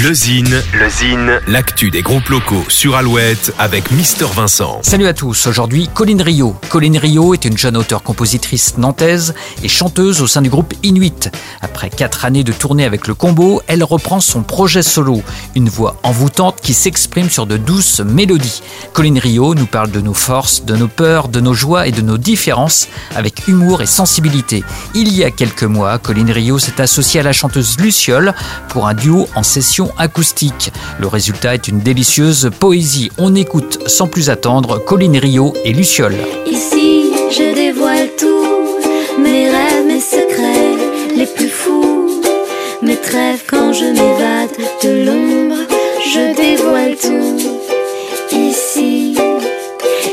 Le Zine, le Zine, l'actu des groupes locaux sur Alouette avec Mister Vincent. Salut à tous, aujourd'hui Colline Rio. Colline Rio est une jeune auteure-compositrice nantaise et chanteuse au sein du groupe Inuit. Après quatre années de tournée avec le combo, elle reprend son projet solo, une voix envoûtante qui s'exprime sur de douces mélodies. Colline Rio nous parle de nos forces, de nos peurs, de nos joies et de nos différences avec humour et sensibilité. Il y a quelques mois, Colline Rio s'est associée à la chanteuse Luciole pour un duo en session acoustique. Le résultat est une délicieuse poésie. On écoute sans plus attendre Colline Rio et Luciole. Ici, je dévoile tout, mes rêves, mes secrets, les plus fous, mes trêves quand je m'évade de l'ombre, je dévoile tout. Ici,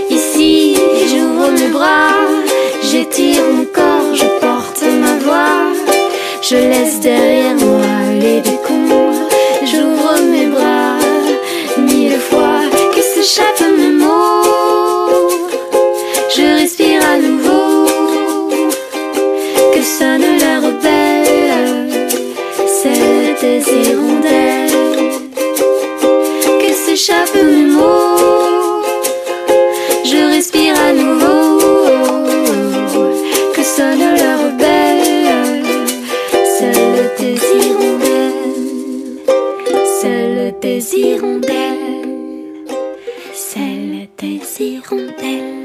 ici, j'ouvre mes bras, j'étire mon corps, je porte ma voix, je laisse derrière moi sonne la rebelle, celle des hirondelles. Que s'échappent mes mots, je respire à nouveau, que sonne la rebelle, celle des des hirondelles, celle des hirondelles.